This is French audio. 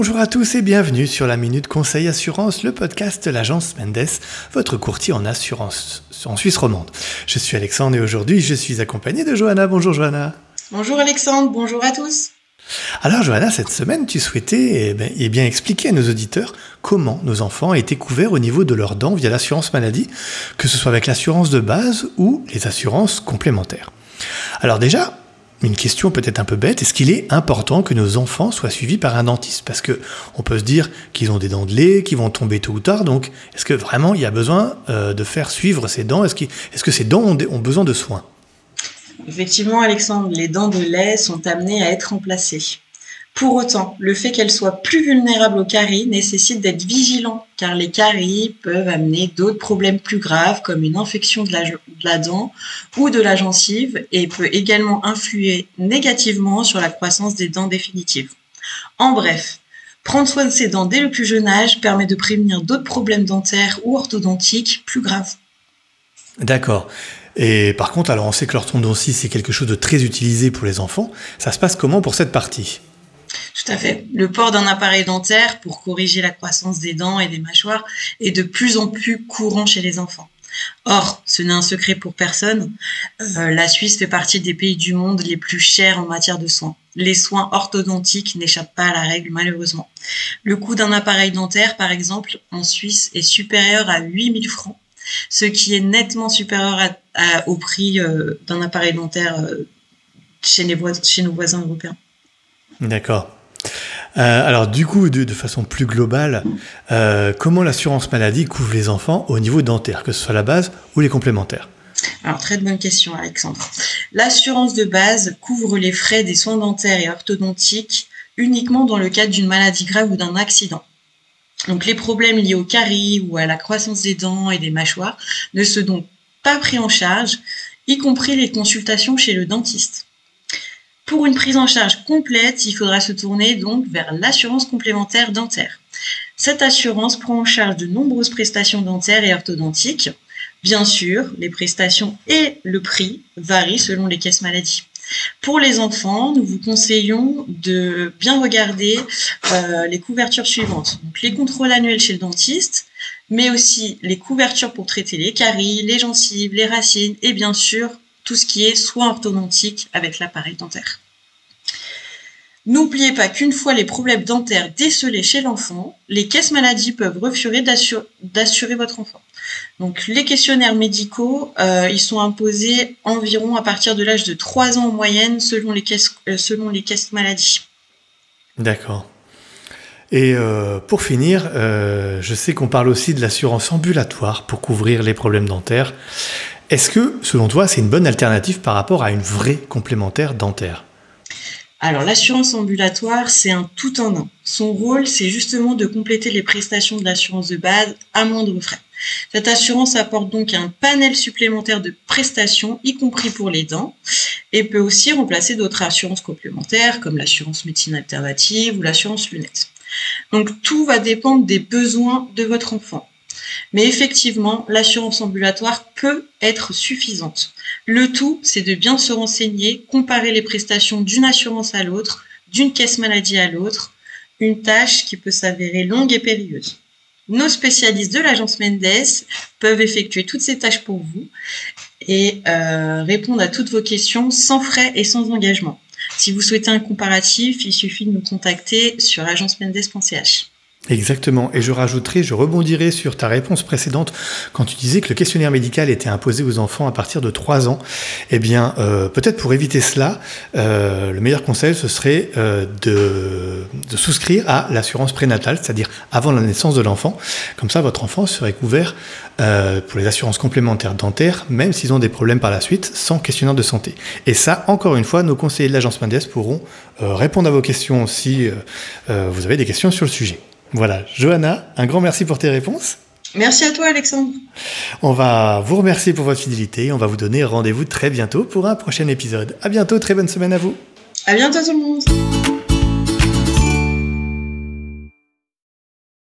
Bonjour à tous et bienvenue sur la Minute Conseil Assurance, le podcast de l'agence Mendes, votre courtier en assurance en Suisse romande. Je suis Alexandre et aujourd'hui je suis accompagné de Johanna. Bonjour Johanna. Bonjour Alexandre, bonjour à tous. Alors Johanna, cette semaine tu souhaitais eh bien, eh bien, expliquer à nos auditeurs comment nos enfants été couverts au niveau de leurs dents via l'assurance maladie, que ce soit avec l'assurance de base ou les assurances complémentaires. Alors déjà, une question peut-être un peu bête, est-ce qu'il est important que nos enfants soient suivis par un dentiste? Parce que on peut se dire qu'ils ont des dents de lait, qu'ils vont tomber tôt ou tard, donc est-ce que vraiment il y a besoin euh, de faire suivre ces dents? Est-ce que ces dents ont, besoin de soins? Effectivement, Alexandre, les dents de lait sont amenées à être remplacées. Pour autant, le fait qu'elles soient plus vulnérables aux caries nécessite d'être vigilant, car les caries peuvent amener d'autres problèmes plus graves, comme une infection de la, dent ou de la gencive, et peut également influer négativement sur la croissance des dents définitives. En bref, prendre soin de ses dents dès le plus jeune âge permet de prévenir d'autres problèmes dentaires ou orthodontiques plus graves. D'accord. Et par contre, alors on sait que l'orthodontie, c'est quelque chose de très utilisé pour les enfants. Ça se passe comment pour cette partie? Tout à fait. Le port d'un appareil dentaire pour corriger la croissance des dents et des mâchoires est de plus en plus courant chez les enfants. Or, ce n'est un secret pour personne, euh, la Suisse fait partie des pays du monde les plus chers en matière de soins. Les soins orthodontiques n'échappent pas à la règle malheureusement. Le coût d'un appareil dentaire, par exemple, en Suisse est supérieur à 8000 francs, ce qui est nettement supérieur au prix euh, d'un appareil dentaire euh, chez, chez nos voisins européens. D'accord. Euh, alors du coup, de, façon plus globale, euh, comment l'assurance maladie couvre les enfants au niveau dentaire, que ce soit la base ou les complémentaires alors, très bonne question, Alexandre. L'assurance de base couvre les frais des soins dentaires et orthodontiques uniquement dans le cadre d'une maladie grave ou d'un accident. Donc, les problèmes liés aux caries ou à la croissance des dents et des mâchoires ne sont donc pas pris en charge, y compris les consultations chez le dentiste. Pour une prise en charge complète, il faudra se tourner donc vers l'assurance complémentaire dentaire. Cette assurance prend en charge de nombreuses prestations dentaires et orthodontiques. Bien sûr, les prestations et le prix varient selon les caisses maladies. Pour les enfants, nous vous conseillons de bien regarder euh, les couvertures suivantes. Les contrôles annuels chez le dentiste, mais aussi les couvertures pour traiter les caries, les gencives, les racines et bien sûr tout ce qui est soins orthodontiques avec l'appareil dentaire. N'oubliez pas qu'une fois les problèmes dentaires décelés chez l'enfant, les caisses maladies peuvent refuser d'assurer votre enfant. Donc les questionnaires médicaux, euh, ils sont imposés environ à partir de l'âge de 3 ans en moyenne selon les caisses, euh, selon maladies. D'accord. Et euh, pour finir, je sais qu'on parle aussi de l'assurance ambulatoire pour couvrir les problèmes dentaires. Est-ce que, selon toi, c'est une bonne alternative par rapport à une vraie complémentaire dentaire? Alors l'assurance ambulatoire, c'est un tout en un. Son rôle, c'est justement de compléter les prestations de l'assurance de base à moindre frais. Cette assurance apporte donc un panel supplémentaire de prestations, y compris pour les dents, et peut aussi remplacer d'autres assurances complémentaires comme l'assurance médecine alternative ou l'assurance lunettes. Donc tout va dépendre des besoins de votre enfant. Mais effectivement, l'assurance ambulatoire peut être suffisante. Le tout, c'est de bien se renseigner, comparer les prestations d'une assurance à l'autre, d'une caisse maladie à l'autre, une tâche qui peut s'avérer longue et périlleuse. Nos spécialistes de l'agence Mendes peuvent effectuer toutes ces tâches pour vous et euh, répondre à toutes vos questions sans frais et sans engagement. Si vous souhaitez un comparatif, il suffit de nous contacter sur agencemendes.ch. Exactement. Et je rajouterai, je rebondirai sur ta réponse précédente quand tu disais que le questionnaire médical était imposé aux enfants à partir de 3 ans. Eh bien, euh, peut-être pour éviter cela, euh, le meilleur conseil, ce serait euh, de, de, souscrire à l'assurance prénatale, c'est-à-dire avant la naissance de l'enfant. Comme ça, votre enfant serait couvert pour les assurances complémentaires dentaires, même s'ils ont des problèmes par la suite, sans questionnaire de santé. Et ça, encore une fois, nos conseillers de l'agence Mendes pourront répondre à vos questions si vous avez des questions sur le sujet. Voilà, Johanna, un grand merci pour tes réponses. Merci à toi Alexandre. On va vous remercier pour votre fidélité. On va vous donner rendez-vous très bientôt pour un prochain épisode. À bientôt, très bonne semaine à vous. À bientôt tout le monde.